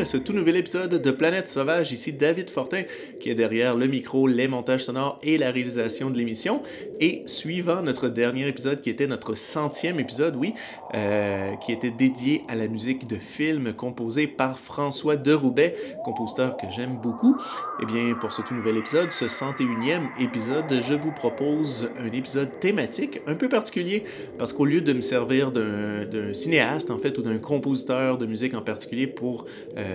bienvenue ce tout nouvel épisode de Planète Sauvage. Ici David Fortin qui est derrière le micro, les montages sonores et la réalisation de l'émission. Et suivant notre dernier épisode qui était notre centième épisode, oui, euh, qui était dédié à la musique de film composée par François de Roubaix, compositeur que j'aime beaucoup. Eh bien, pour ce tout nouvel épisode, ce 101e épisode, je vous propose un épisode thématique un peu particulier parce qu'au lieu de me servir d'un cinéaste en fait ou d'un compositeur de musique en particulier pour, euh,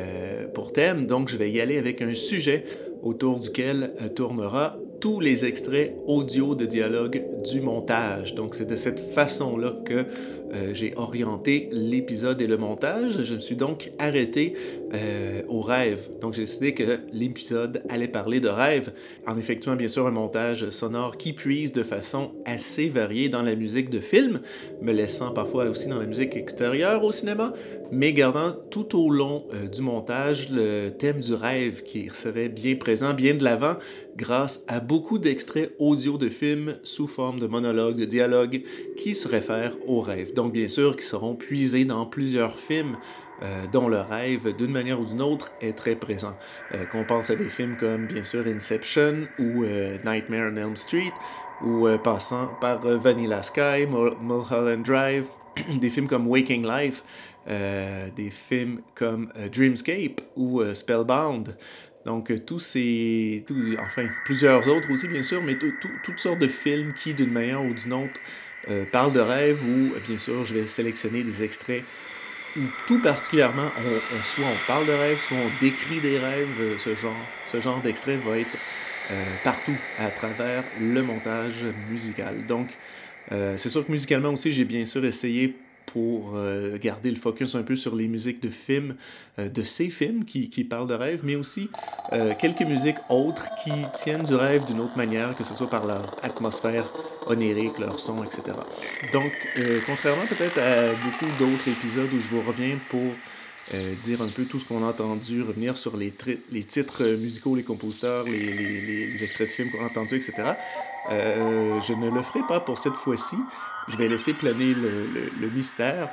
pour thème. Donc, je vais y aller avec un sujet autour duquel euh, tournera tous les extraits audio de dialogue du montage. Donc c'est de cette façon-là que euh, j'ai orienté l'épisode et le montage. Je me suis donc arrêté euh, au rêve. Donc j'ai décidé que l'épisode allait parler de rêve en effectuant bien sûr un montage sonore qui puise de façon assez variée dans la musique de film, me laissant parfois aussi dans la musique extérieure au cinéma, mais gardant tout au long euh, du montage le thème du rêve qui serait bien présent, bien de l'avant, grâce à beaucoup d'extraits audio de films sous forme de monologues, de dialogues qui se réfèrent au rêve. Donc bien sûr, qui seront puisés dans plusieurs films euh, dont le rêve, d'une manière ou d'une autre, est très présent. Euh, qu'on pense à des films comme, bien sûr, Inception ou Nightmare on Elm Street, ou passant par Vanilla Sky, Mulholland Drive, des films comme Waking Life, euh, des films comme euh, Dreamscape ou euh, Spellbound. Donc, tous ces. enfin, plusieurs autres aussi, bien sûr, mais toutes sortes de films qui, d'une manière ou d'une autre, parlent de rêves ou, bien sûr, je vais sélectionner des extraits où, tout particulièrement, on, soit on parle de rêves, soit on décrit des rêves. ce genre, ce genre d'extrait va être partout à travers le montage musical. Donc, c'est sûr que musicalement aussi, j'ai bien sûr essayé pour euh, garder le focus un peu sur les musiques de films, euh, de ces films qui, parlent de rêve, mais aussi euh, quelques musiques autres qui tiennent du rêve d'une autre manière, que ce soit par leur atmosphère onirique, leur son, etc. Donc, contrairement peut-être à beaucoup d'autres épisodes où je vous reviens pour dire un peu tout ce qu'on a entendu, revenir sur les, titres musicaux, les compositeurs, les, les extraits de films qu'on a entendus, etc. je ne le ferai pas pour cette fois-ci. Je vais laisser planer le, mystère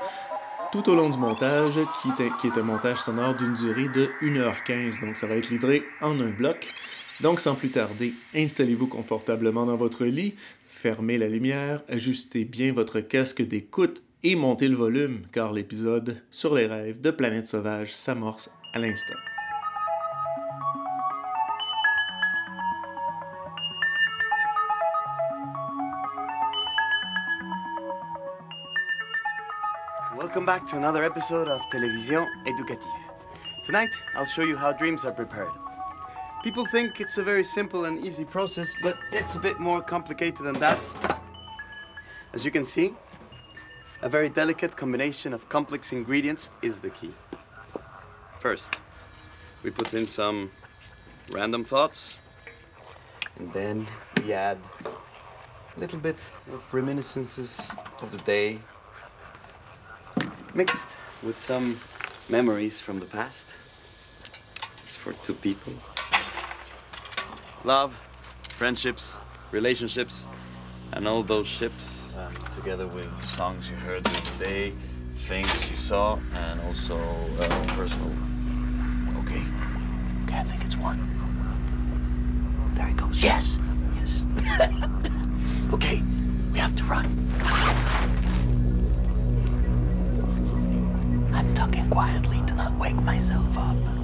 tout au long du montage, qui est, qui est un montage sonore d'une durée de 1h15. Donc ça va être livré en un bloc. Donc sans plus tarder, installez-vous confortablement dans votre lit, fermez la lumière, ajustez bien votre casque d'écoute et montez le volume, car l'épisode sur les rêves de Planète Sauvage s'amorce à l'instant. Welcome back to another episode of Télévision Éducative. Tonight, I'll show you how dreams are prepared. People think it's a very simple and easy process, but it's a bit more complicated than that. As you can see, a very delicate combination of complex ingredients is the key. First, we put in some random thoughts, and then we add a little bit of reminiscences of the day mixed with some memories from the past. It's for two people. Love, friendships, relationships, and all those ships. Um, together with songs you heard during the day, things you saw, and also uh, personal. Okay. Okay, I think it's one. There it goes. Yes! Yes. okay, we have to run. I'm tucking quietly to not wake myself up.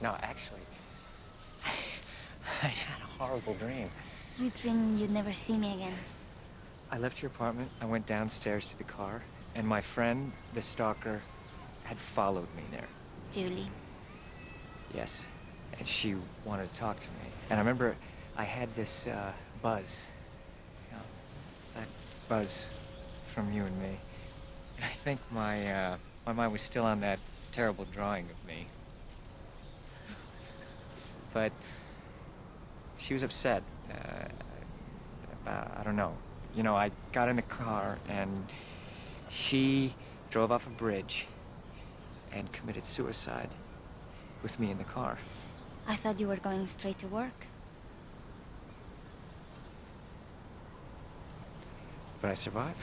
No, actually, I had a horrible dream. You dreamed you'd never see me again. I left your apartment, I went downstairs to the car, and my friend, the stalker, had followed me there. Julie. Yes. And she wanted to talk to me. And I remember I had this uh, buzz. You know, that buzz from you and me. And I think my, uh, my mind was still on that terrible drawing of me. But she was upset. Uh, about, I don't know. You know, I got in the car and she drove off a bridge and committed suicide with me in the car. I thought you were going straight to work. But I survived.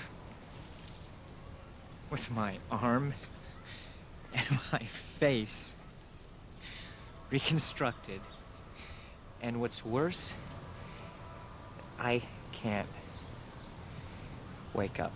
With my arm and my face reconstructed. And what's worse, I can't wake up.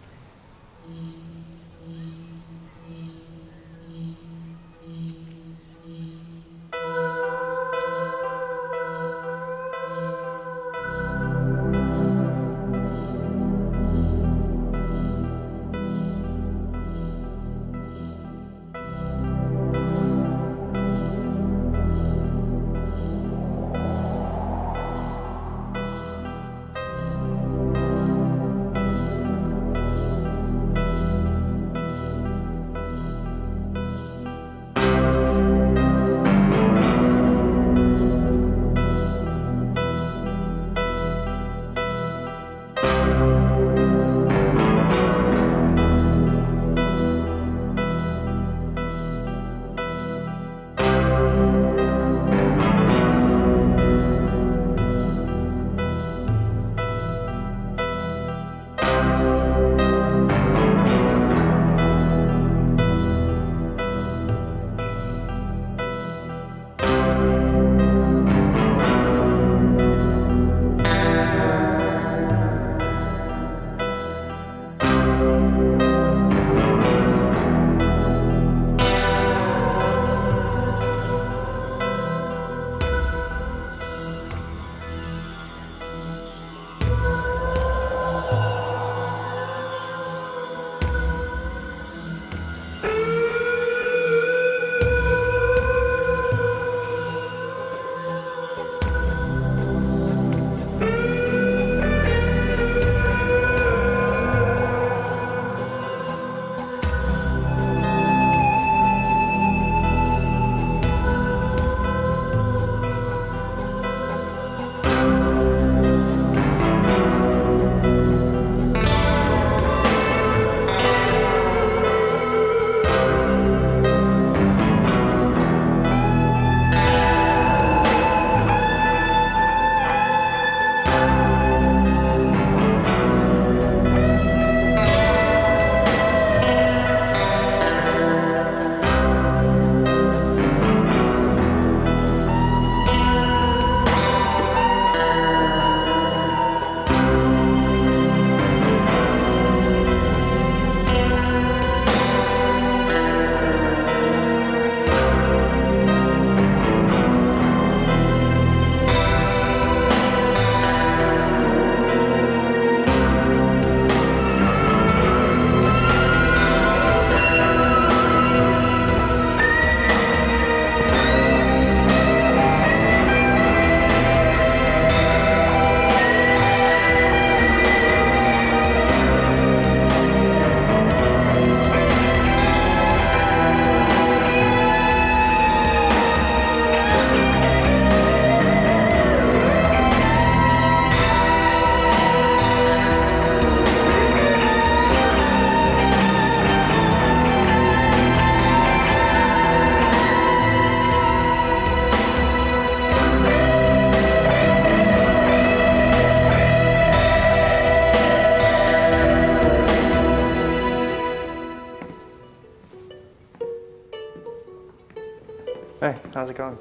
How's it going?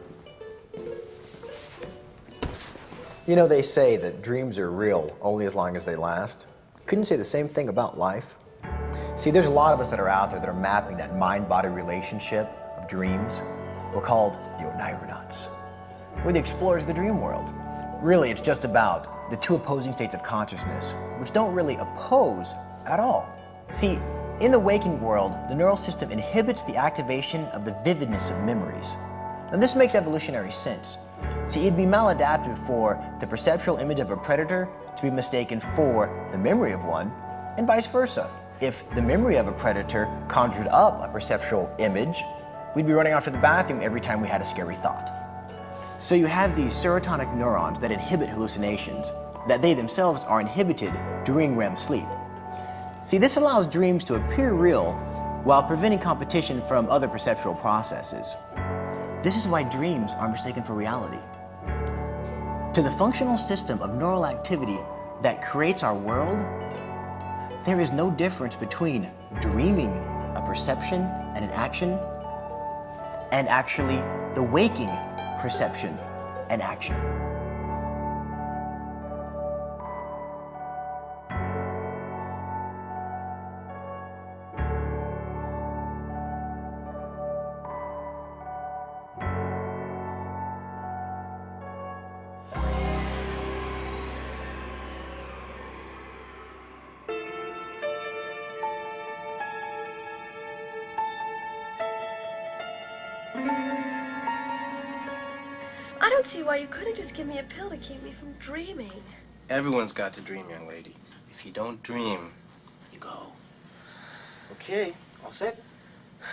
You know, they say that dreams are real only as long as they last. Couldn't you say the same thing about life? See, there's a lot of us that are out there that are mapping that mind body relationship of dreams. We're called the Oneironauts. We're the explorers of the dream world. Really, it's just about the two opposing states of consciousness, which don't really oppose at all. See, in the waking world, the neural system inhibits the activation of the vividness of memories. And this makes evolutionary sense. See, it'd be maladaptive for the perceptual image of a predator to be mistaken for the memory of one, and vice versa. If the memory of a predator conjured up a perceptual image, we'd be running out for the bathroom every time we had a scary thought. So you have these serotonic neurons that inhibit hallucinations, that they themselves are inhibited during REM sleep. See, this allows dreams to appear real while preventing competition from other perceptual processes. This is why dreams are mistaken for reality. To the functional system of neural activity that creates our world, there is no difference between dreaming a perception and an action and actually the waking perception and action. Me a pill to keep me from dreaming. Everyone's got to dream, young lady. If you don't dream, you go. Okay, all set?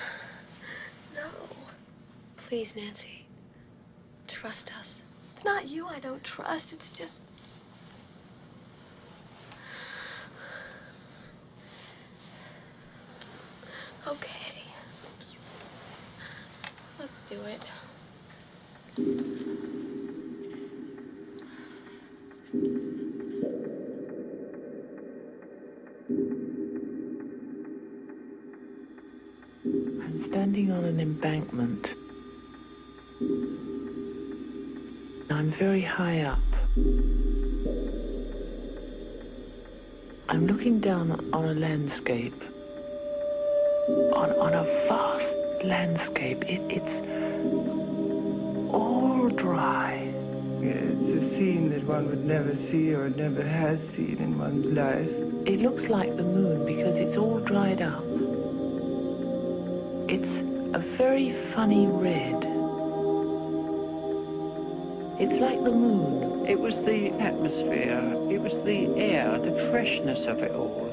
No. Please, Nancy. Trust us. It's not you I don't trust. It's just. Okay. Let's do it. I'm standing on an embankment. I'm very high up. I'm looking down on a landscape, on, on a vast landscape. It, it's all dry. It's a scene that one would never see or never has seen in one's life. It looks like the moon because it's all dried up. It's a very funny red. It's like the moon. It was the atmosphere, it was the air, the freshness of it all.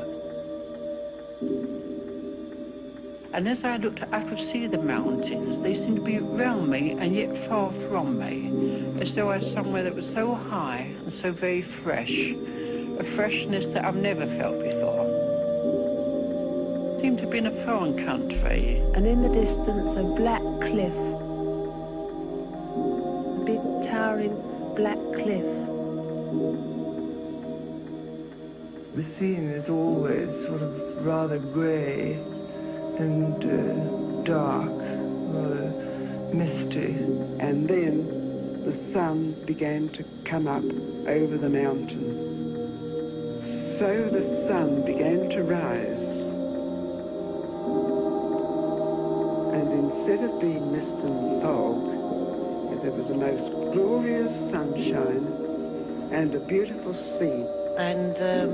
And as I looked, I could see the mountains. They seemed to be around me and yet far from me, as though I was somewhere that was so high and so very fresh, a freshness that I've never felt before. It Seemed to be in a foreign country. And in the distance, a black cliff. A big towering black cliff. The scene is always sort of rather grey and uh, dark, misty. And then the sun began to come up over the mountain. So the sun began to rise. And instead of being mist and fog, there was a most glorious sunshine and a beautiful sea. And um,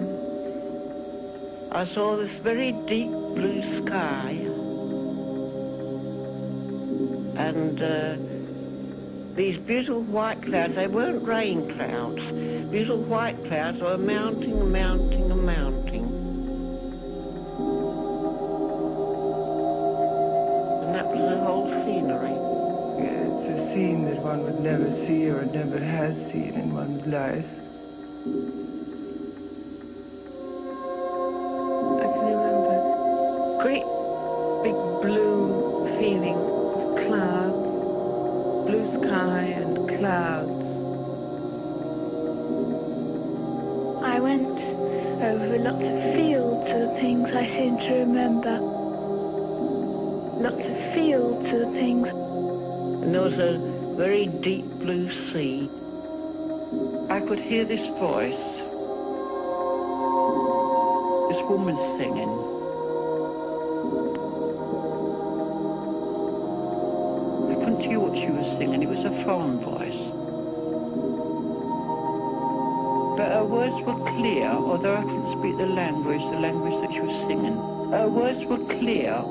I saw this very deep blue sky. And uh, these beautiful white clouds, they weren't rain clouds. Beautiful white clouds were mounting mounting and mounting. And that was the whole scenery. Yeah, it's a scene that one would never see or never has seen in one's life. Was a very deep blue sea. I could hear this voice. this woman singing. I couldn't hear what she was singing. It was a foreign voice. But her words were clear, although I couldn't speak the language, the language that she was singing. Her words were clear.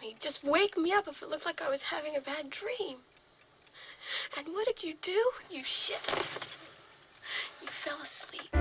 Me. Just wake me up if it looked like I was having a bad dream. And what did you do, you shit? You fell asleep.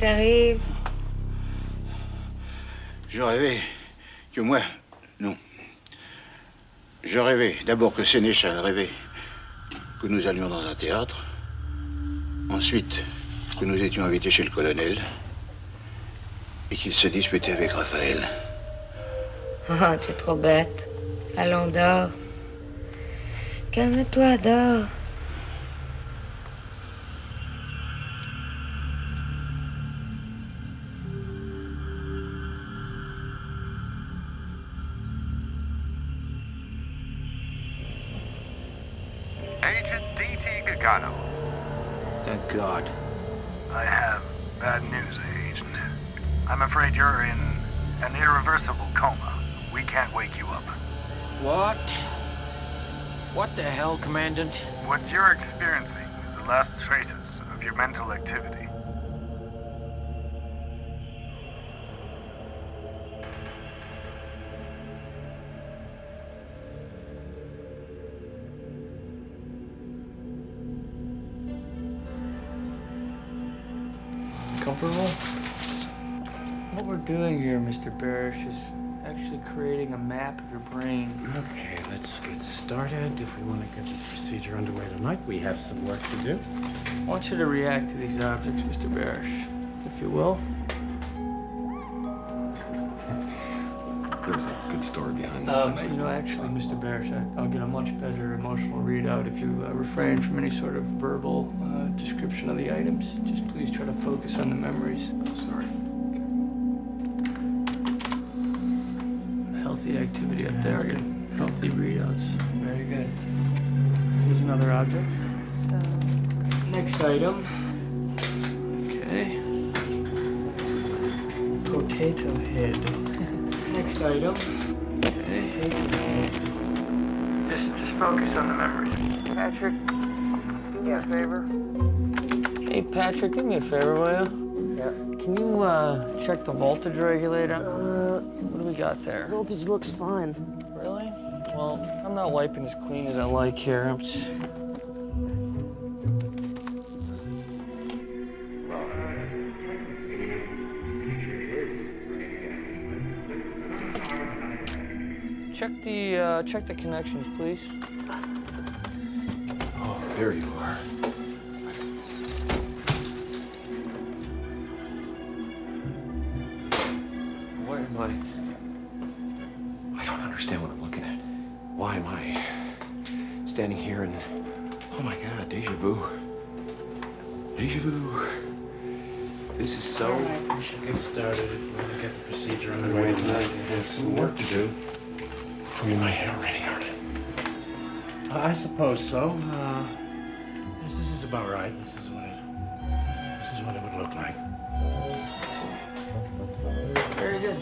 T'arrive Je rêvais que moi. Non. Je rêvais d'abord que Sénéchal rêvait que nous allions dans un théâtre. Ensuite, que nous étions invités chez le colonel. Et qu'il se disputait avec Raphaël. Oh, tu es trop bête. Allons, dors. Calme-toi, dors. Coma. We can't wake you up. What? What the hell, Commandant? What you're experiencing is the last traces of your mental activity. Mr. Barish, is actually creating a map of your brain. Okay, let's get started. If we want to get this procedure underway tonight, we have some work to do. I want you to react to these objects, Mr. Barish, if you will. There's a good story behind this. Um, you know, actually, Mr. Barish, I, I'll get a much better emotional readout if you uh, refrain from any sort of verbal uh, description of the items. Just please try to focus on the memories. Activity up there. Good. Healthy readouts. Very good. Here's another object. Next item. Okay. Potato head. Next item. Okay. Just, just focus on the memories. Patrick, do me a favor. Hey, Patrick, do me a favor, will you? Yeah. Can you uh, check the voltage regulator? Uh, what do we got there? Voltage looks fine. Really? Well, I'm not wiping as clean as I like here. I'm just... Check the uh, check the connections, please. Oh, there you are. Here and. Oh my god, deja vu. Deja vu. This is so. We should get started if we want to get the procedure underway tonight. We have some work to do. I mean, my hair already hurt. I suppose so. Uh, yes, this is about right. This is what it. This is what it would look like. Very good.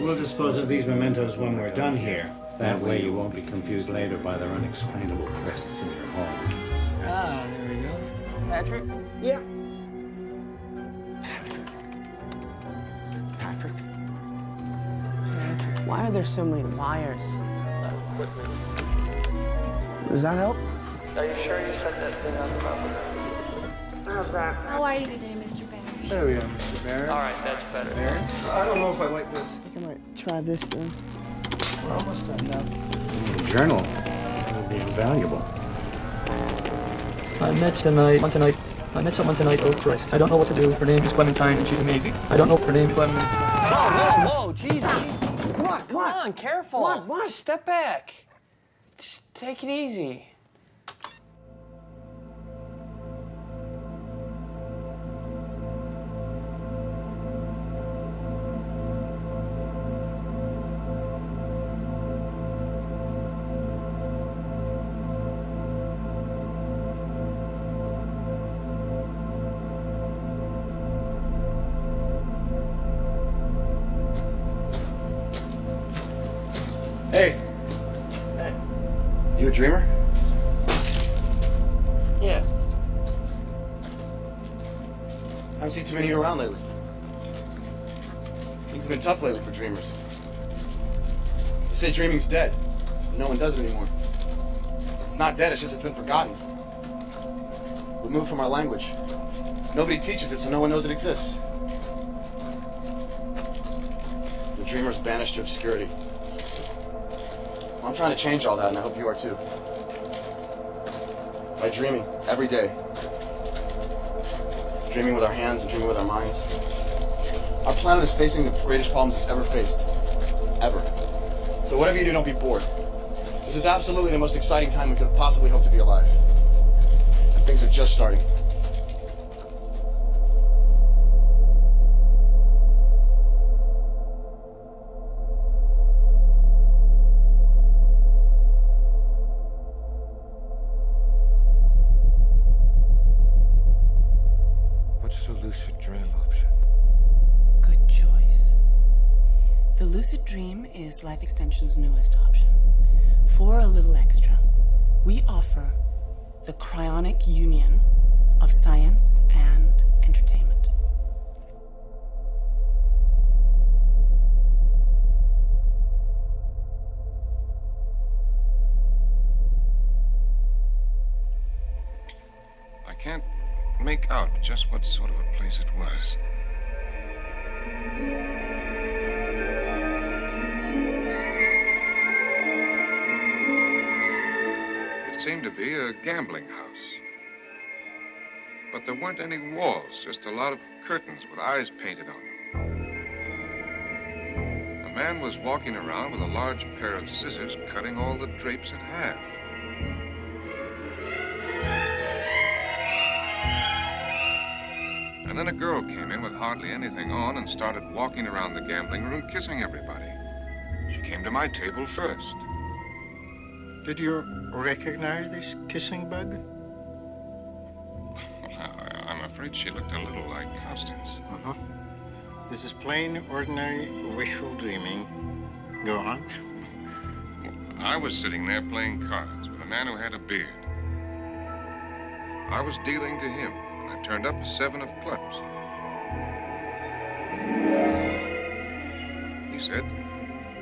We'll dispose of these mementos when we're done here. That way you won't be confused later by their unexplainable presence in your home. Ah, there we go. Patrick? Yeah. Patrick? Patrick. Why are there so many wires? Does that help? Are you sure you set that thing up properly? How's that? How are you today, Mr. Barry? There we are, Mr. Barrett. All right, that's better. I don't know if I like this. I think I might try this then. We're almost done now. Journal will be invaluable. I met tonight, one tonight. I met someone tonight, oh Christ. I don't know what to do. Her name is Clementine and she's amazing. I don't know her name, Clementine. Whoa, whoa, whoa, Jesus. Come on, come on, careful. Come on, what? Just step back. Just take it easy. They dead. No one does it anymore. It's not dead, it's just it's been forgotten. Removed from our language. Nobody teaches it, so no one knows it exists. The dreamer's banished to obscurity. I'm trying to change all that, and I hope you are too. By dreaming every day. Dreaming with our hands and dreaming with our minds. Our planet is facing the greatest problems it's ever faced. Ever. So whatever you do, don't be bored. This is absolutely the most exciting time we could possibly hoped to be alive. And things are just starting. Lucid dream is Life Extension's newest option. For a little extra, we offer the cryonic union of science and entertainment. I can't make out just what sort of a place it was. Seemed to be a gambling house. But there weren't any walls, just a lot of curtains with eyes painted on them. A man was walking around with a large pair of scissors cutting all the drapes in half. And then a girl came in with hardly anything on and started walking around the gambling room kissing everybody. She came to my table first. Did you recognize this kissing bug? I'm afraid she looked a little like Constance. Uh-huh. This is plain, ordinary wishful dreaming. Go on. I was sitting there playing cards with a man who had a beard. I was dealing to him, and I turned up a seven of clubs. He said,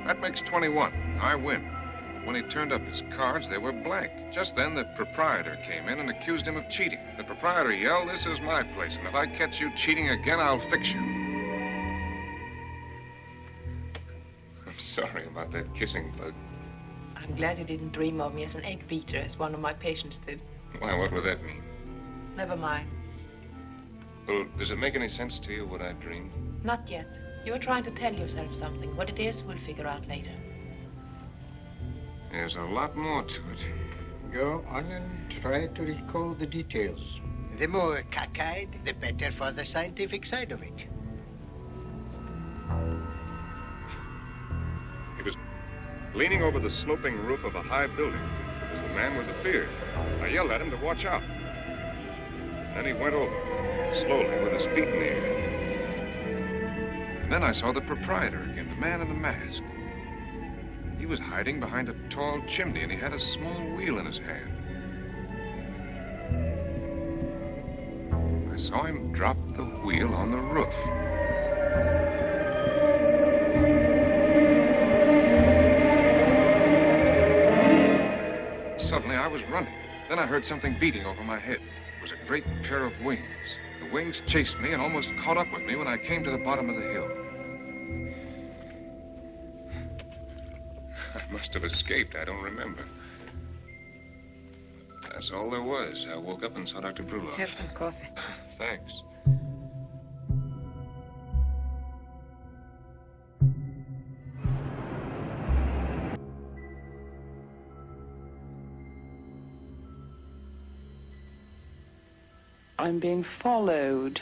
That makes 21. I win. When he turned up his cards, they were blank. Just then, the proprietor came in and accused him of cheating. The proprietor yelled, This is my place, and if I catch you cheating again, I'll fix you. I'm sorry about that kissing bug. I'm glad you didn't dream of me as an egg beater, as one of my patients did. Why, what would that mean? Never mind. Well, does it make any sense to you what I dreamed? Not yet. You're trying to tell yourself something. What it is, we'll figure out later. There's a lot more to it. Go on and try to recall the details. The more cockeyed, the better for the scientific side of it. He was leaning over the sloping roof of a high building. It was the man with the beard. I yelled at him to watch out. Then he went over, slowly, with his feet in the air. And then I saw the proprietor again, the man in the mask. He was hiding behind a tall chimney, and he had a small wheel in his hand. I saw him drop the wheel on the roof. Suddenly, I was running. Then I heard something beating over my head. It was a great pair of wings. The wings chased me and almost caught up with me when I came to the bottom of the hill. Must have escaped. I don't remember. That's all there was. I woke up and saw Dr. Brulov. Have some coffee. Thanks. I'm being followed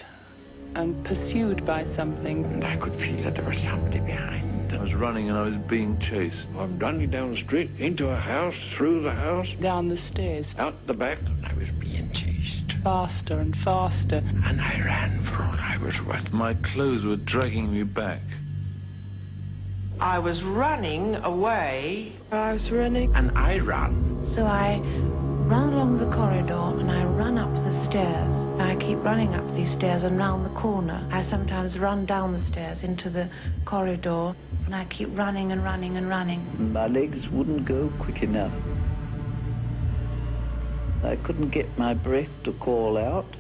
and pursued by something. And I could feel that there was somebody behind. I was running and I was being chased. I'm running down the street, into a house, through the house, Down the stairs, out the back, I was being chased. faster and faster. And I ran for all I was worth. My clothes were dragging me back. I was running away. I was running. And I ran. So I run along the corridor and I run up the stairs. I keep running up these stairs and round the corner. I sometimes run down the stairs into the corridor and I keep running and running and running. My legs wouldn't go quick enough. I couldn't get my breath to call out.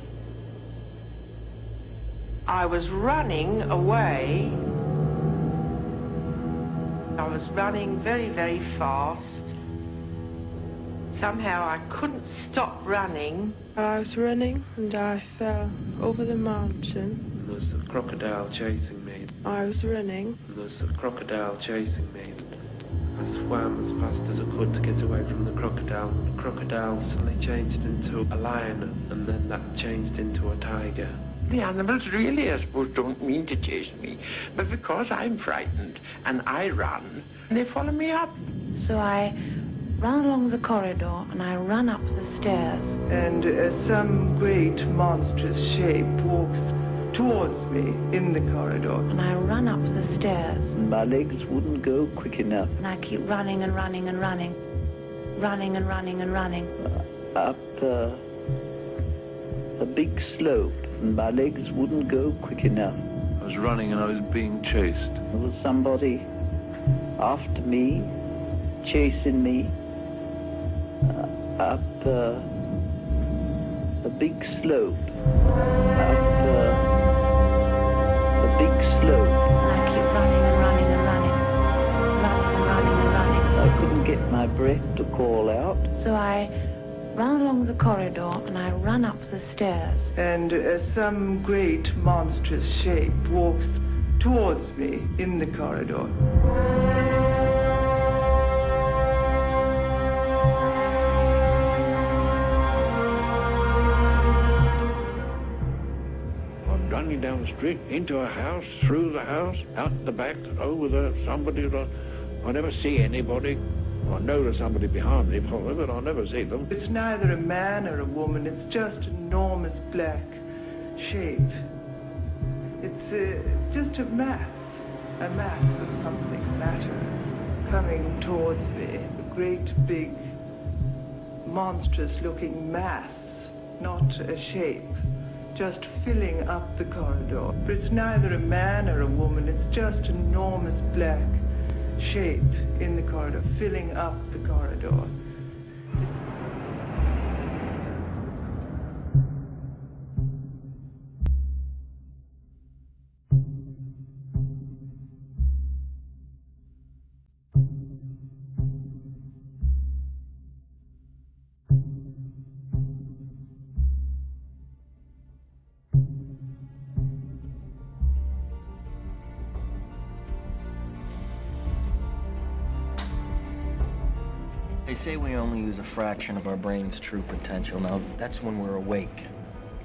I was running away. I was running very, very fast. Somehow I couldn't stop running. I was running and I fell over the mountain. There was a crocodile chasing me. I was running. There was a crocodile chasing me. I swam as fast as I could to get away from the crocodile. The crocodile suddenly changed into a lion, and then that changed into a tiger. The animals really, I suppose, don't mean to chase me. But because I'm frightened and I run, they follow me up. So I run along the corridor and I run up the stairs. And uh, some great monstrous shape walks towards me in the corridor. And I run up the stairs And My legs wouldn't go quick enough. and I keep running and running and running. Running and running and running. Up uh, a big slope, and my legs wouldn't go quick enough. I was running and I was being chased. There was somebody after me, chasing me, uh, up uh, a big slope. Up uh, a big slope. And I keep running and running and running. Running and running and running. I couldn't get my breath to call out. So I run along the corridor and I run up the stairs. And uh, some great monstrous shape walks towards me in the corridor. Down the street, into a house, through the house, out the back, over the somebody. I never see anybody. I know there's somebody behind me, probably, but I never see them. It's neither a man or a woman, it's just enormous black shape. It's uh, just a mass, a mass of something, matter, coming towards me. A great big, monstrous looking mass, not a shape, just filling up the corridor. It's neither a man or a woman, it's just enormous black shape in the corridor, filling up the corridor. Say we only use a fraction of our brain's true potential. Now, that's when we're awake.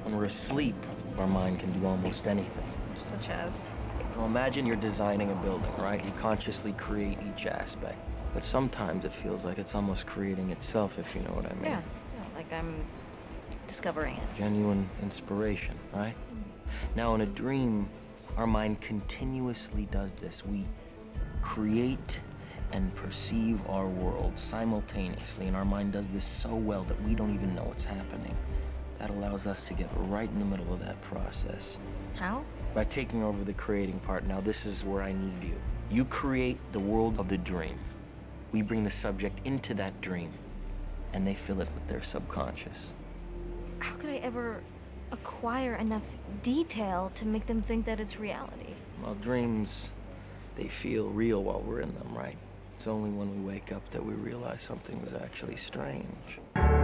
When we're asleep, our mind can do almost anything. Such as? Well, imagine you're designing a building, right? You consciously create each aspect. But sometimes it feels like it's almost creating itself, if you know what I mean. Yeah. yeah. Like I'm discovering it. Genuine inspiration, right? Mm-hmm. Now, in a dream, our mind continuously does this. We create and perceive our world simultaneously, and our mind does this so well that we don't even know what's happening. That allows us to get right in the middle of that process. How? By taking over the creating part. Now, this is where I need you. You create the world of the dream. We bring the subject into that dream, and they fill it with their subconscious. How could I ever acquire enough detail to make them think that it's reality? Well, dreams, they feel real while we're in them, right? It's only when we wake up that we realize something was actually strange.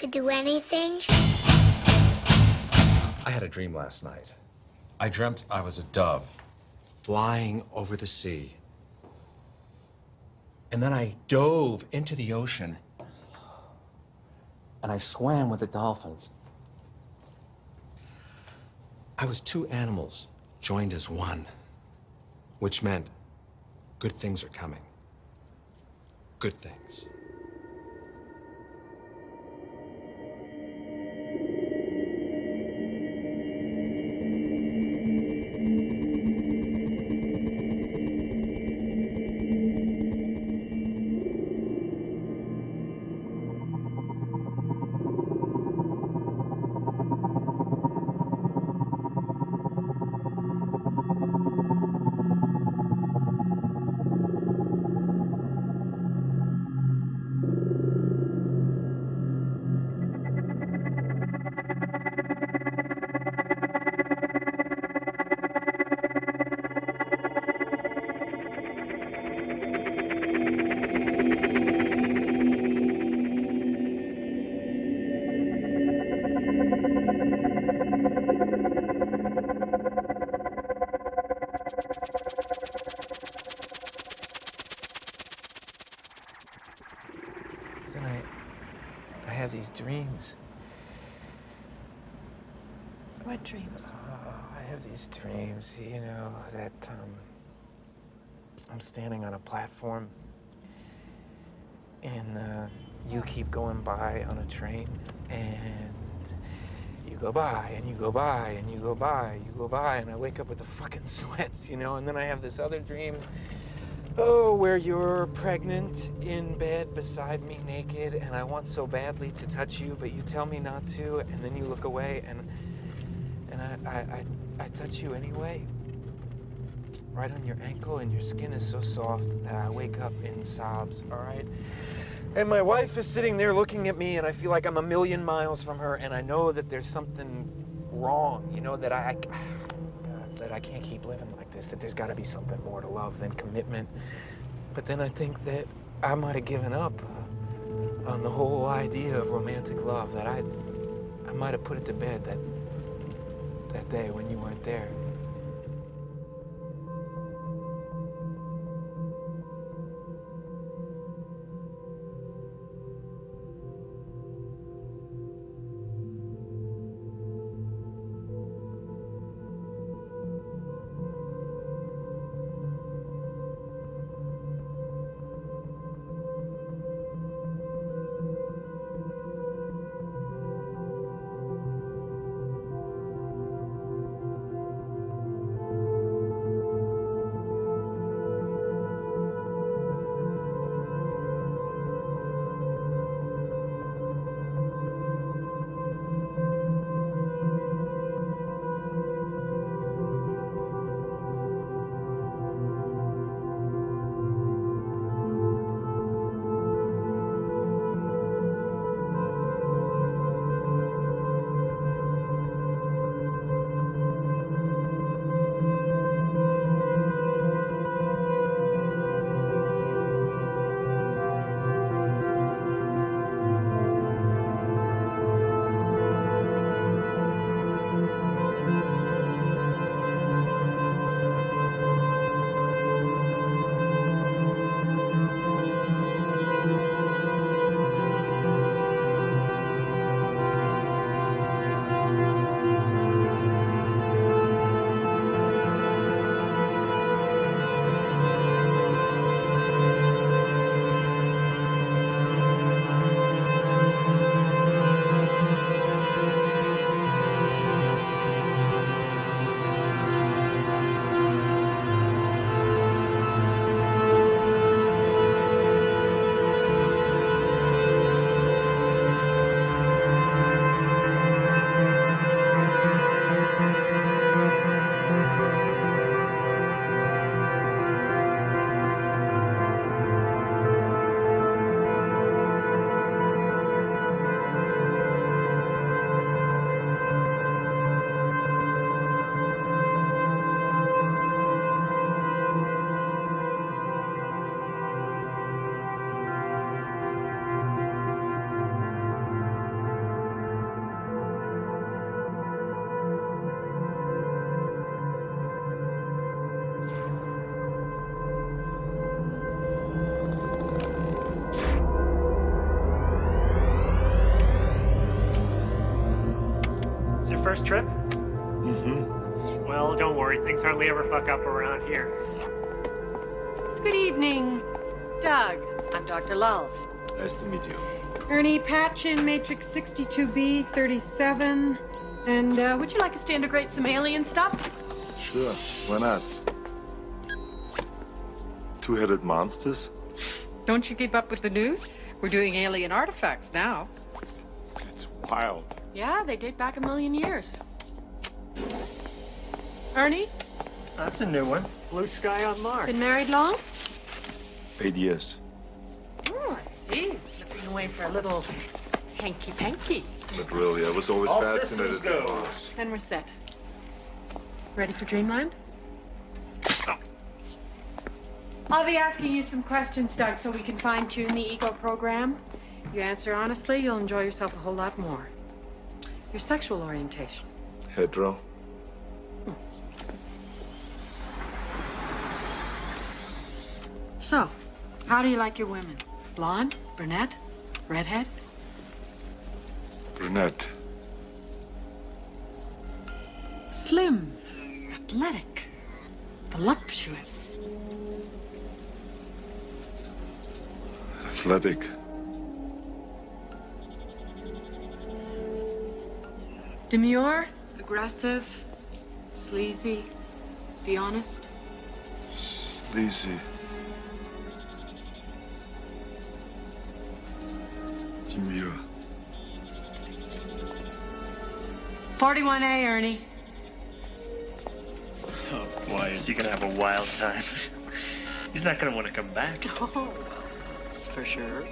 Could do anything? I had a dream last night. I dreamt I was a dove flying over the sea. And then I dove into the ocean and I swam with the dolphins. I was two animals joined as one, which meant good things are coming. Good things. I'm standing on a platform and uh, you keep going by on a train and you go by and you go by and you go by, you go by, and I wake up with the fucking sweats, you know, and then I have this other dream. Oh, where you're pregnant in bed beside me naked, and I want so badly to touch you, but you tell me not to, and then you look away, and and I, I, I, I touch you anyway, right on your ankle, and your skin is so soft that I wake up in sobs, all right? And my wife is sitting there looking at me, and I feel like I'm a million miles from her, and I know that there's something wrong, you know, that I, I that I can't keep living like this, that there's got to be something more to love than commitment. But then I think that I might have given up uh, on the whole idea of romantic love, that I, I might have put it to bed that, that day when you weren't there. Things hardly ever fuck up around here. Good evening, Doug. I'm Dr. Lull. Nice to meet you. Ernie Patchin, Matrix 62B 37. And uh, would you like us to integrate some alien stuff? Sure, why not? Two-headed monsters? Don't you keep up with the news? We're doing alien artifacts now. It's wild. Yeah, they date back a million years. Ernie, That's a new one. Blue sky on Mars. been married long? Eight years. Oh, I see. Slipping away for a little hanky panky. But really, I was always All fascinated systems go. Mars. Then we're set. Ready for Dreamland? I'll be asking you some questions, Doug, so we can fine tune the ego program. You answer honestly, you'll enjoy yourself a whole lot more. Your sexual orientation. Hetero. So, how do you like your women? Blonde, brunette, redhead? Brunette. Slim, athletic, voluptuous. Athletic. Demure, aggressive, sleazy. Be honest. Sleazy. 41A, Ernie. Oh boy, is he gonna have a wild time. He's not gonna want to come back. Oh, that's for sure.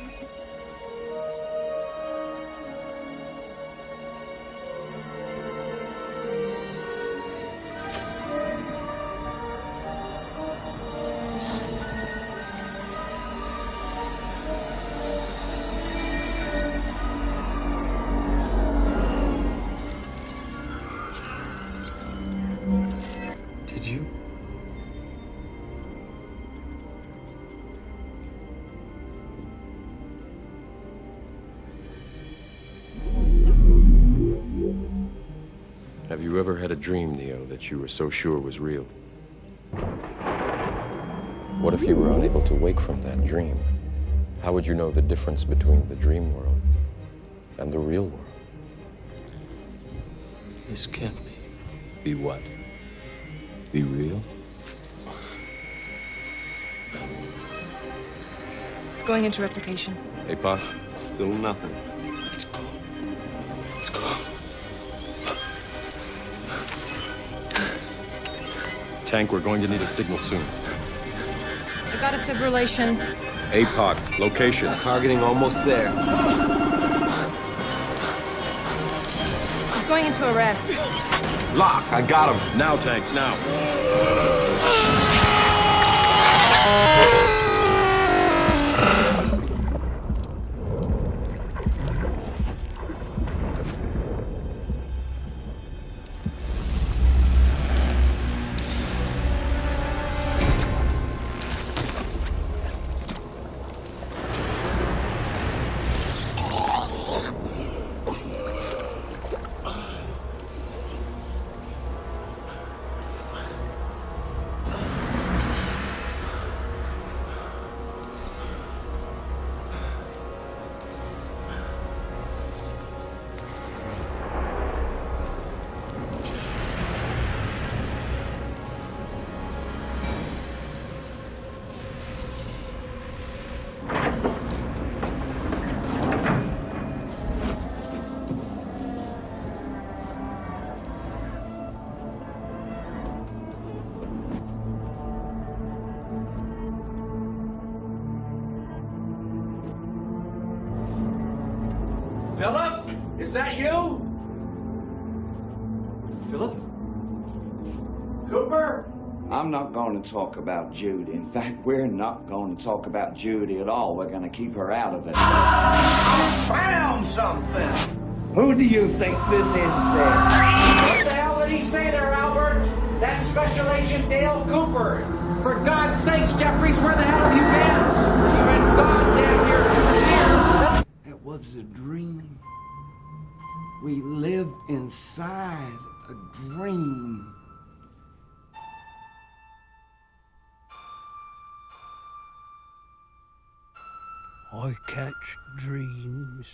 That you were so sure was real? What if you were unable to wake from that dream? How would you know the difference between the dream world and the real world? This can't be. Be what? Be real? It's going into replication. APOC? Still nothing. Tank, we're going to need a signal soon. I got a fibrillation. APOC, location. Targeting almost there. He's going into arrest. Lock, I got him. Now, Tank, now. Going to talk about Judy. In fact, we're not going to talk about Judy at all. We're going to keep her out of it. I Found something! Who do you think this is then? What the hell did he say there, Albert? That's Special Agent Dale Cooper. For God's sakes, Jeffries, where the hell have you been? You've been gone damn near two years. It was a dream. We live inside a dream. I catch dreams.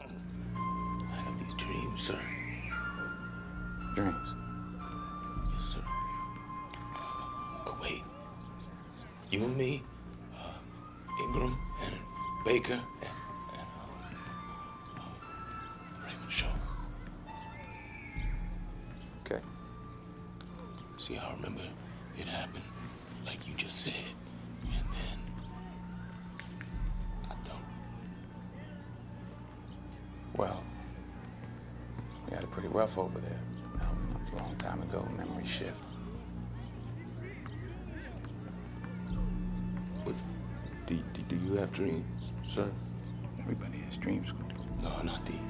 I have these dreams, sir. Dreams? Yes, sir. Kuwait. You and me, uh, Ingram and Baker and, See, I remember it happened like you just said, and then I don't. Well, we had it pretty rough over there. A long time ago, memory shift. What, do, do, do you have dreams, sir? Everybody has dreams. No, not these.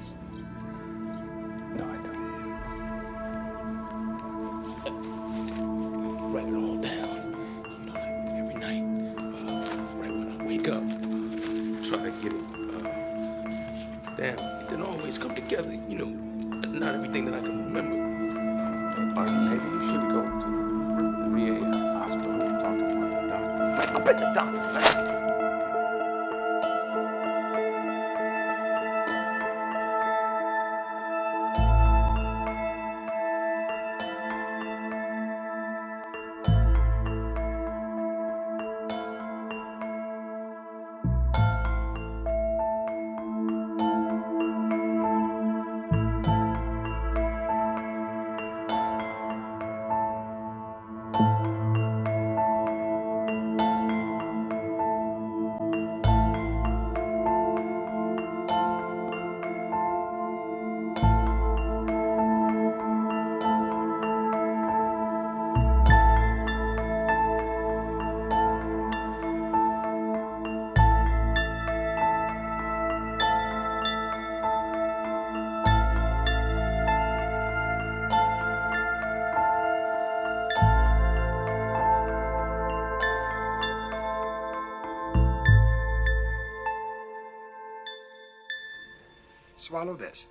Swallow this.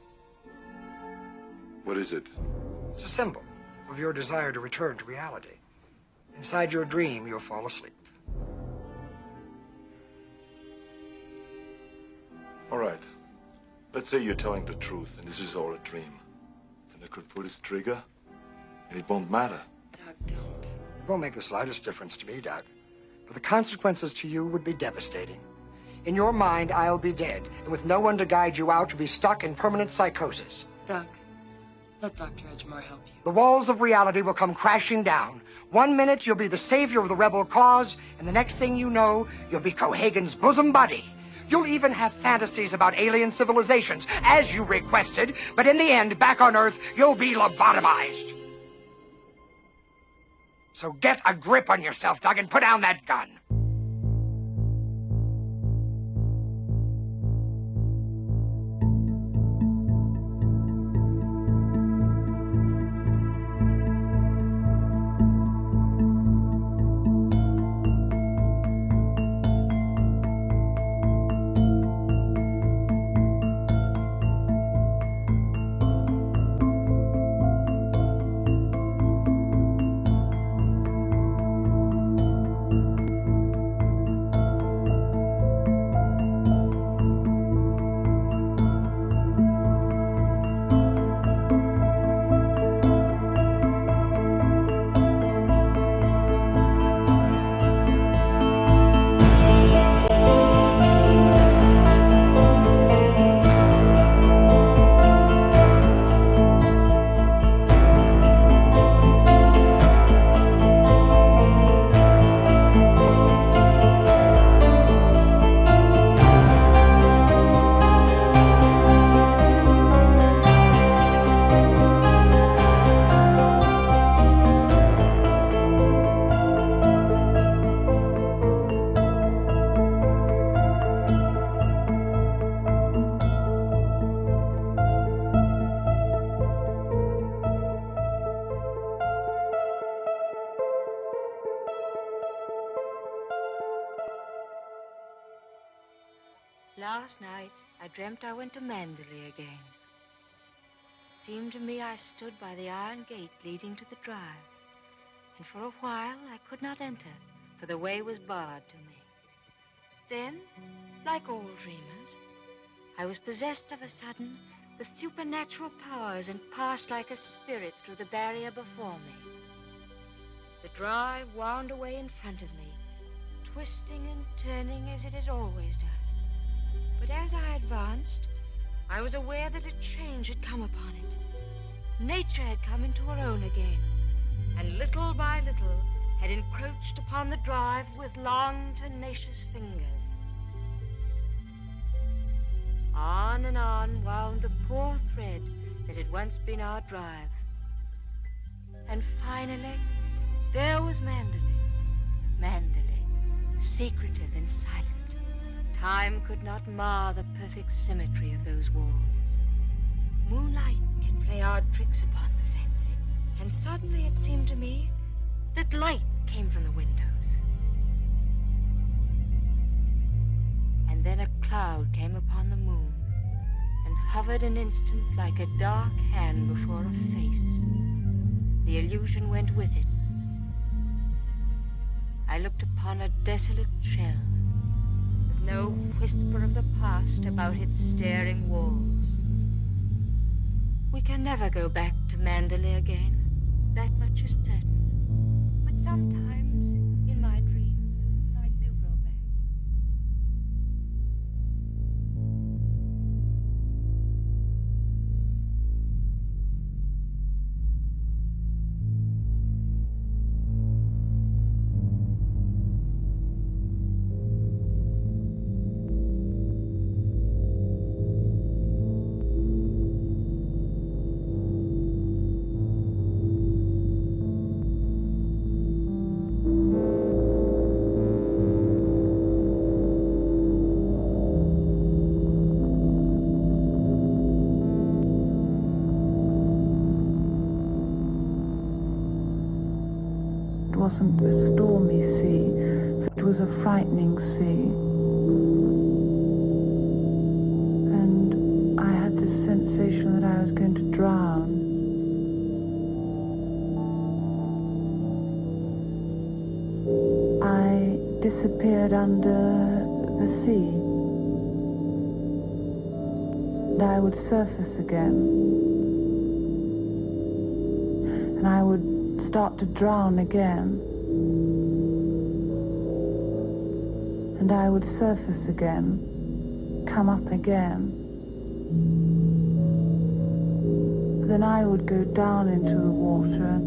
What is it? It's a symbol of your desire to return to reality. Inside your dream, you'll fall asleep. All right. Let's say you're telling the truth and this is all a dream. Then I could pull this trigger and it won't matter. Doug, don't. It won't make the slightest difference to me, Doug. But the consequences to you would be devastating. In your mind, I'll be dead, and with no one to guide you out, you'll be stuck in permanent psychosis. Doug, let Dr. Edgemar help you. The walls of reality will come crashing down. One minute, you'll be the savior of the rebel cause, and the next thing you know, you'll be Cohagen's bosom buddy. You'll even have fantasies about alien civilizations, as you requested, but in the end, back on Earth, you'll be lobotomized. So get a grip on yourself, Doug, and put down that gun. Gate leading to the drive, and for a while I could not enter, for the way was barred to me. Then, like all dreamers, I was possessed of a sudden with supernatural powers and passed like a spirit through the barrier before me. The drive wound away in front of me, twisting and turning as it had always done. But as I advanced, I was aware that a change had come upon it. Nature had come into her own again, and little by little had encroached upon the drive with long, tenacious fingers. On and on wound the poor thread that had once been our drive. And finally, there was Manderley. Manderley, secretive and silent. Time could not mar the perfect symmetry of those walls. Moonlight play odd tricks upon the fencing, and suddenly it seemed to me that light came from the windows. And then a cloud came upon the moon and hovered an instant like a dark hand before a face. The illusion went with it. I looked upon a desolate shell with no whisper of the past about its staring walls. We can never go back to Manderley again. That much is certain. But sometimes, again, come up again. Then I would go down into the water,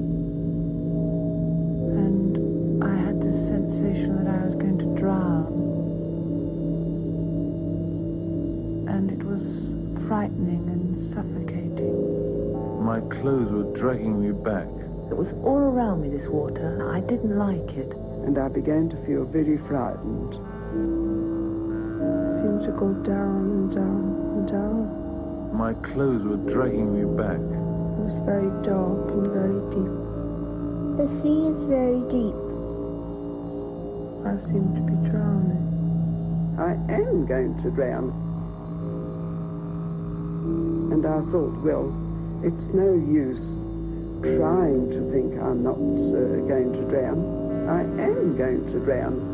and I had this sensation that I was going to drown. And it was frightening and suffocating. My clothes were dragging me back. It was all around me, this water. I didn't like it. and I began to feel very frightened. Seemed to go down and down and down. My clothes were dragging me back. It was very dark and very deep. The sea is very deep. I seem to be drowning. I am going to drown. And I thought, well, it's no use trying to think I'm not uh, going to drown. I am going to drown.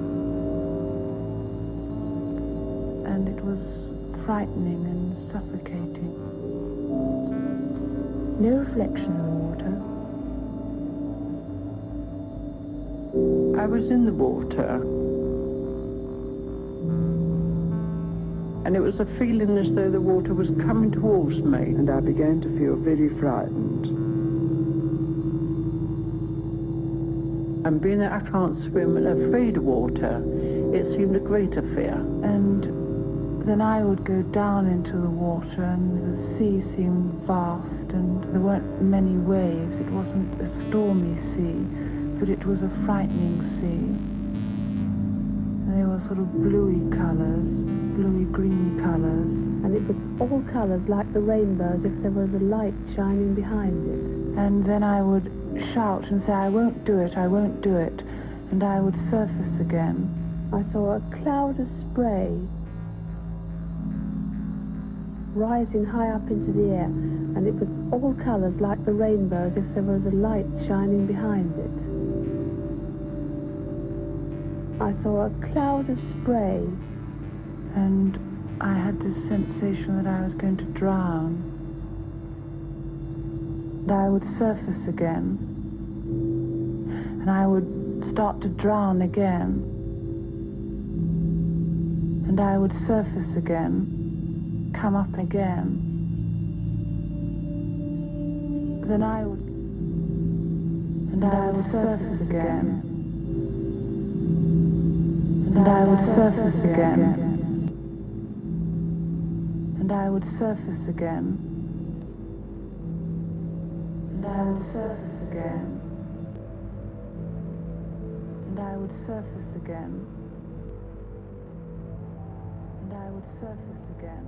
And it was frightening and suffocating. No reflection in the water. I was in the water. And it was a feeling as though the water was coming towards me. And I began to feel very frightened. And being that I can't swim and afraid of water, it seemed a greater fear. And then I would go down into the water, and the sea seemed vast, and there weren't many waves. It wasn't a stormy sea, but it was a frightening sea. And they were sort of bluey colours, bluey green colours. And it was all colours like the rainbow, as if there was a light shining behind it. And then I would shout and say, I won't do it, I won't do it. And I would surface again. I saw a cloud of spray. Rising high up into the air, and it was all colours like the rainbow as if there was a light shining behind it. I saw a cloud of spray, and I had this sensation that I was going to drown. And I would surface again, and I would start to drown again, and I would surface again, come up again. Then I would, and I would surface again, and I would surface again and I would surface again. And I would surface again. And I would surface again. And I would surface again.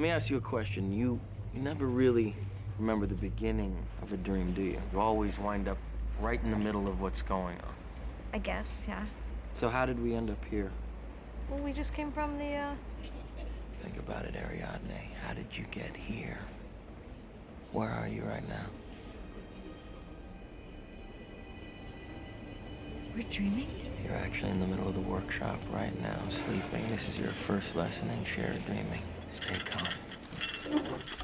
Let me ask you a question. You you never really remember the beginning of a dream, do you? You always wind up right in the middle of what's going on. I guess, yeah. So how did we end up here? Well, we just came from the, uh... Think about it, Ariadne. How did you get here? Where are you right now? We're dreaming? You're actually in the middle of the workshop right now, sleeping. This is your first lesson in shared dreaming. Stay calm.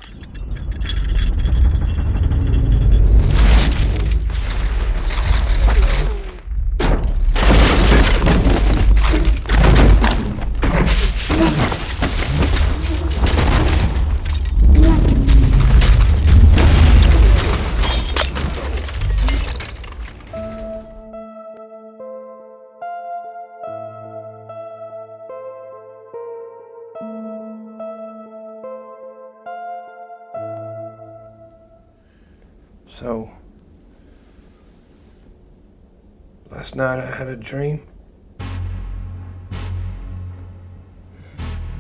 Night I had a dream.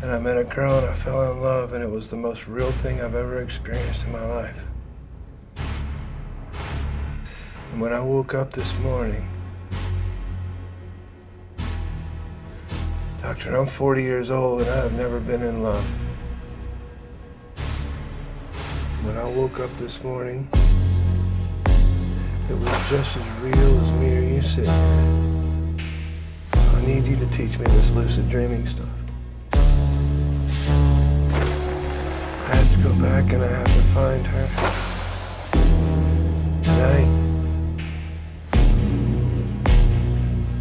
And I met a girl and I fell in love, and it was the most real thing I've ever experienced in my life. And when I woke up this morning, Doctor, I'm 40 years old and I have never been in love. When I woke up this morning, it was just as real as me here. I need you to teach me this lucid dreaming stuff. I have to go back and I have to find her. Tonight.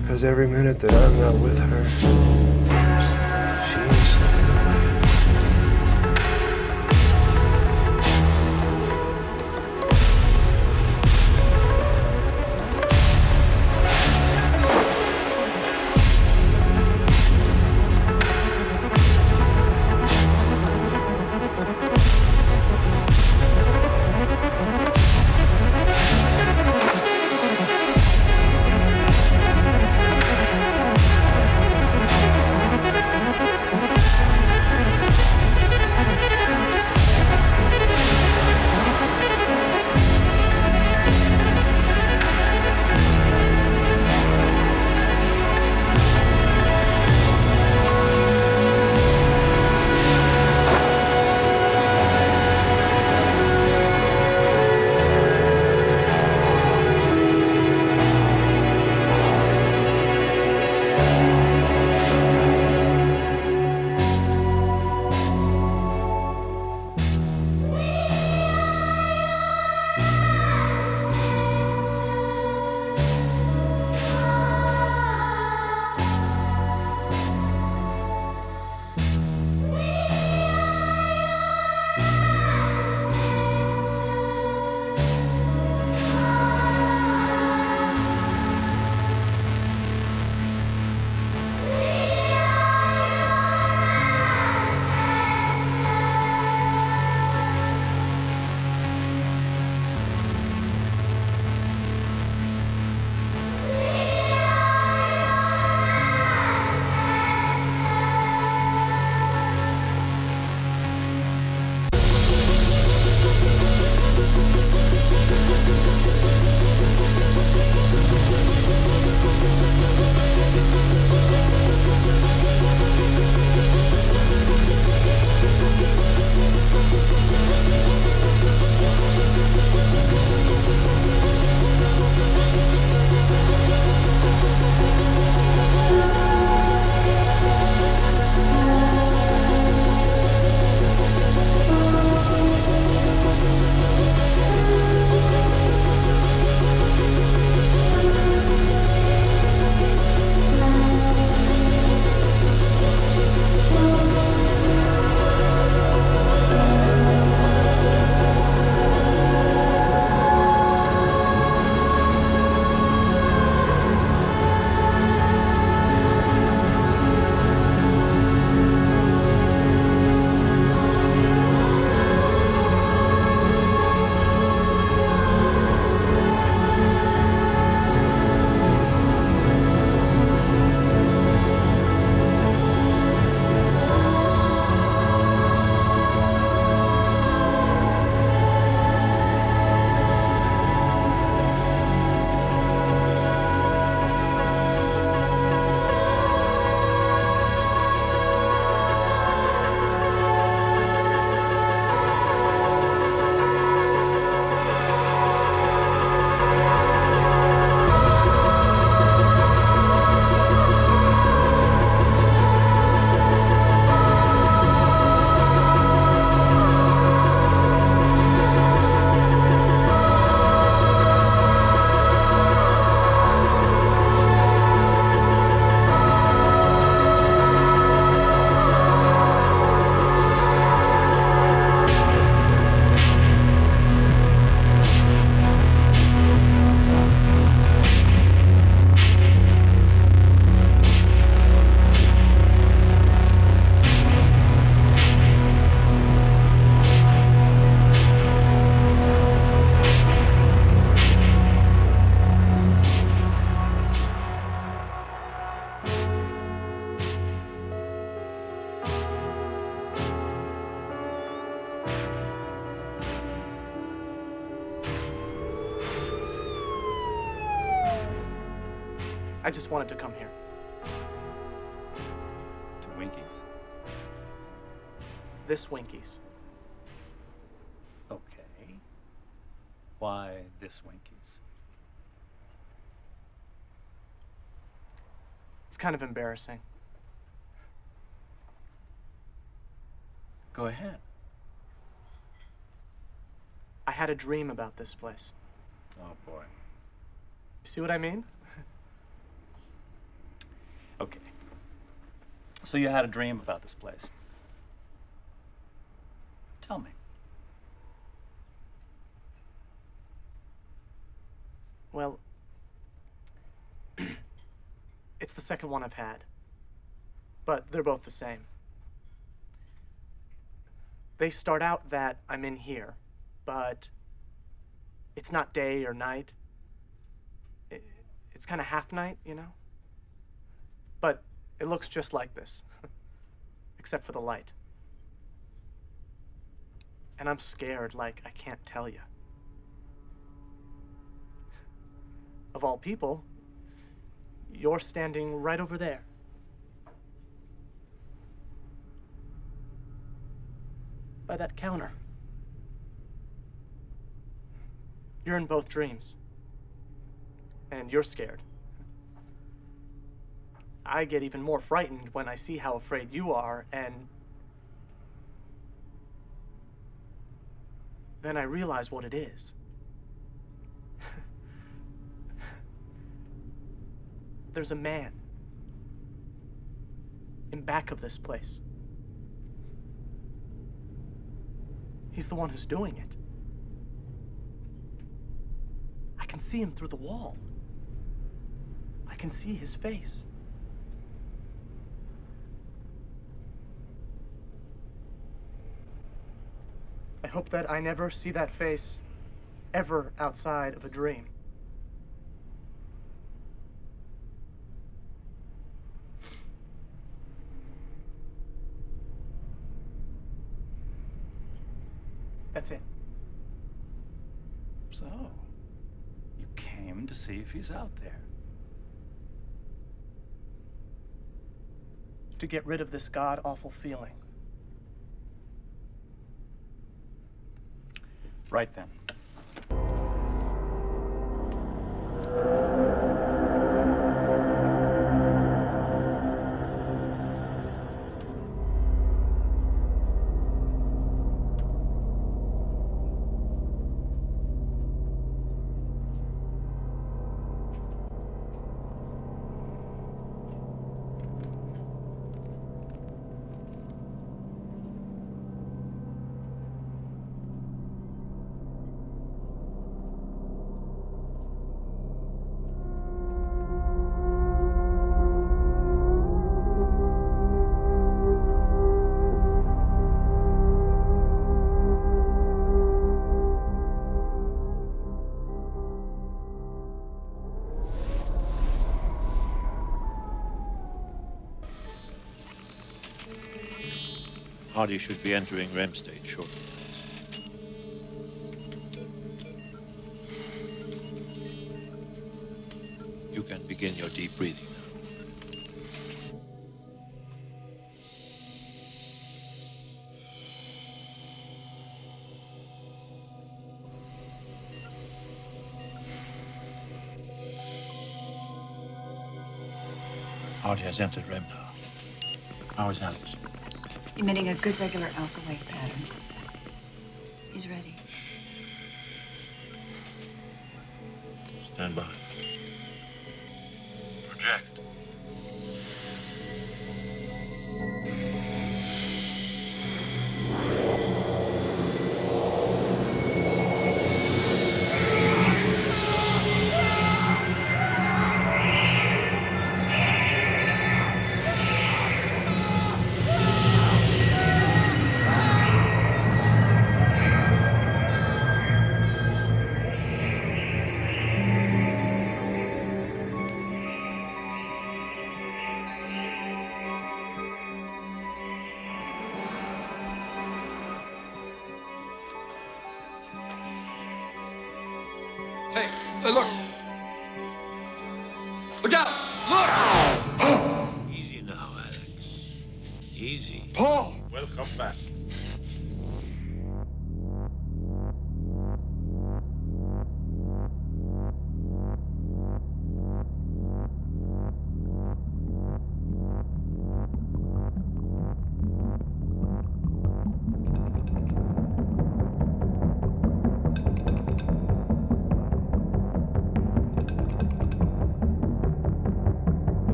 Because every minute that I'm not with her, wanted to come here. To Winkies. This Winkies. Okay. Why this Winkies? It's kind of embarrassing. Go ahead. I had a dream about this place. Oh boy. You see what I mean? Okay. So you had a dream about this place. Tell me. Well, it's the second one I've had. But they're both the same. They start out that I'm in here, but it's not day or night. It's kind of half night, you know? But it looks just like this, except for the light. And I'm scared like I can't tell you. Of all people, you're standing right over there. By that counter. You're in both dreams. And you're scared. I get even more frightened when I see how afraid you are, and then I realize what it is. There's a man in back of this place. He's the one who's doing it. I can see him through the wall. I can see his face. I hope that I never see that face ever outside of a dream. That's it. So, you came to see if he's out there. To get rid of this god awful feeling. Right then. Hardy should be entering REM state shortly. You can begin your deep breathing now. Hardy has entered REM now. How is Alex? Emitting a good regular alpha wave pattern.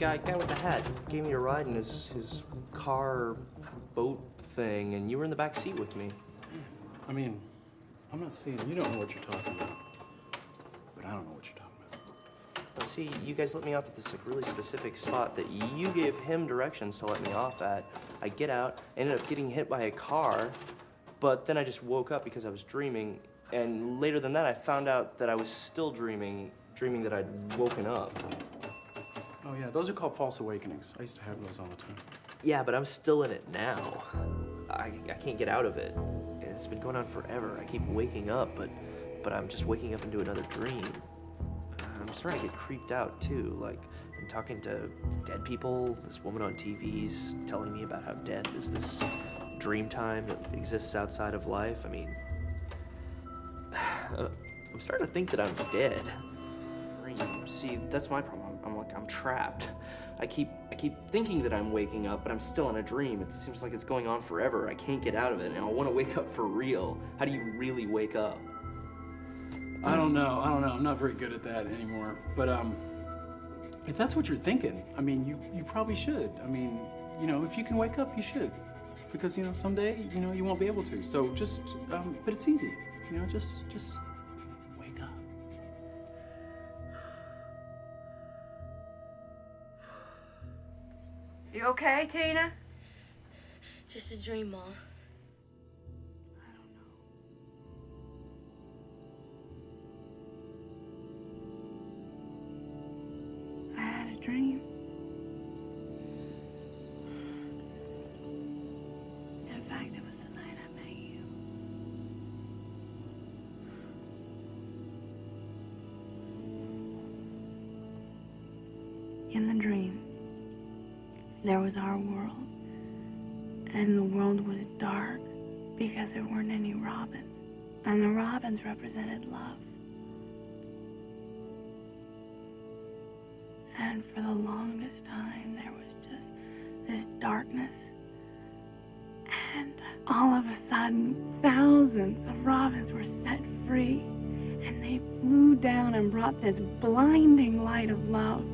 Guy guy with the hat gave me a ride in his his car boat thing, and you were in the back seat with me. I mean, I'm not saying you don't know what you're talking about, but I don't know what you're talking about. Well, see, you guys let me off at this like, really specific spot that you gave him directions to let me off at. I get out, ended up getting hit by a car, but then I just woke up because I was dreaming. And later than that, I found out that I was still dreaming, dreaming that I'd woken up. Oh yeah, those are called false awakenings. I used to have those all the time. Yeah, but I'm still in it now. I, I can't get out of it. It's been going on forever. I keep waking up, but but I'm just waking up into another dream. I'm starting to get creeped out too. Like I'm talking to dead people. This woman on TV's telling me about how death is this dream time that exists outside of life. I mean, I'm starting to think that I'm dead. Dream. See, that's my problem. I'm like I'm trapped. I keep I keep thinking that I'm waking up, but I'm still in a dream. It seems like it's going on forever. I can't get out of it, and I want to wake up for real. How do you really wake up? I don't know. I don't know. I'm not very good at that anymore. But um, if that's what you're thinking, I mean, you you probably should. I mean, you know, if you can wake up, you should, because you know someday you know you won't be able to. So just, um, but it's easy. You know, just just You okay, Tina? Just a dream, Ma. There was our world, and the world was dark because there weren't any robins, and the robins represented love. And for the longest time, there was just this darkness. And all of a sudden, thousands of robins were set free. And they flew down and brought this blinding light of love.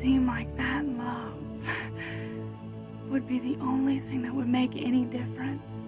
Seemed like that love would be the only thing that would make any difference.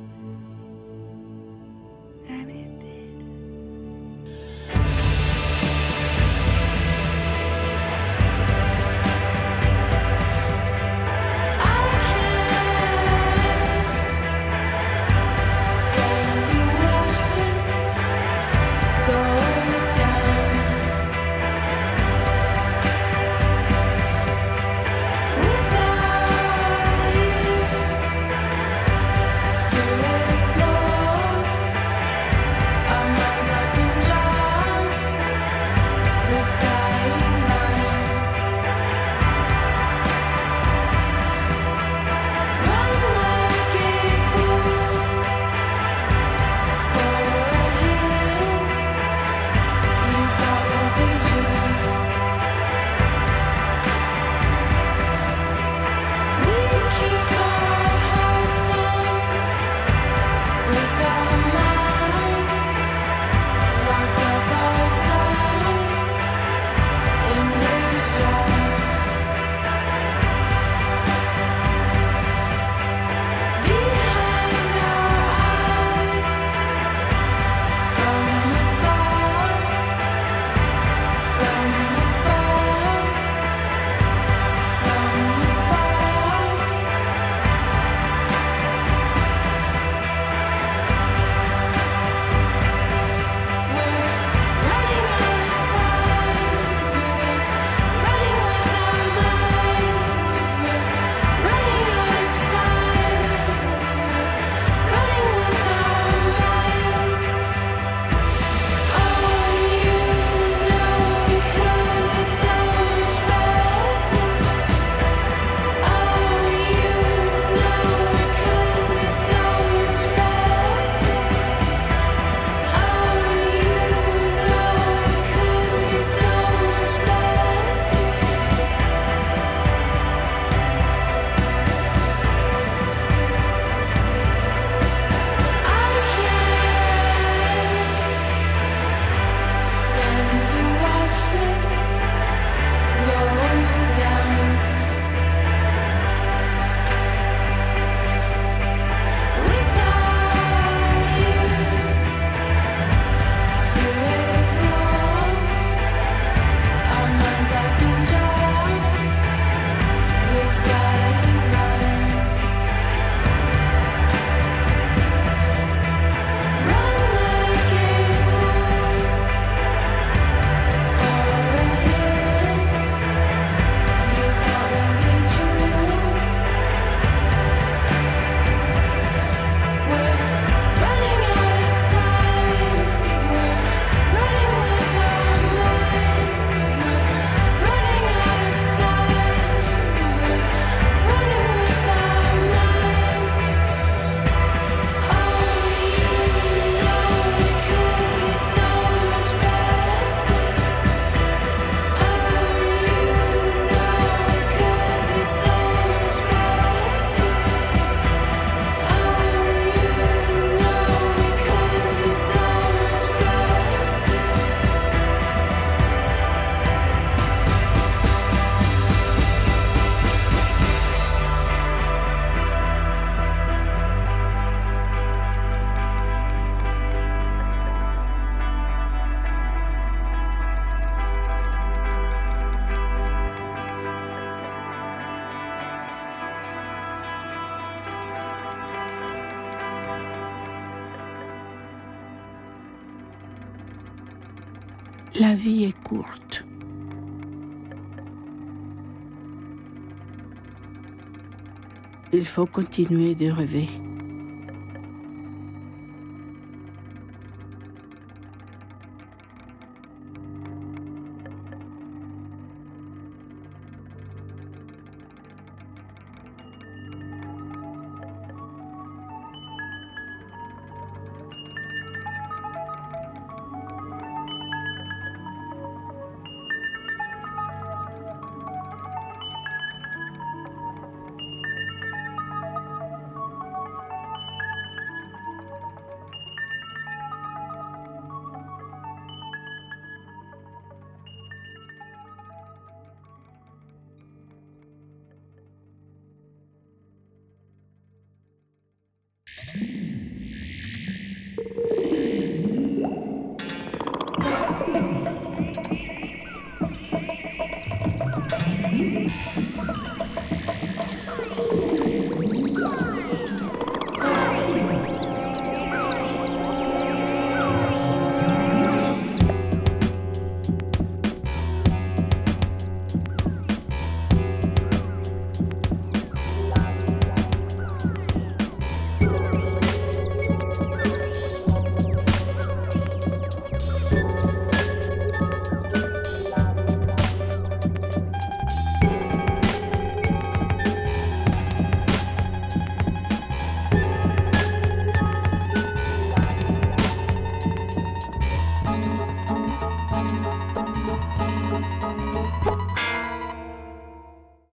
La vie est courte. Il faut continuer de rêver.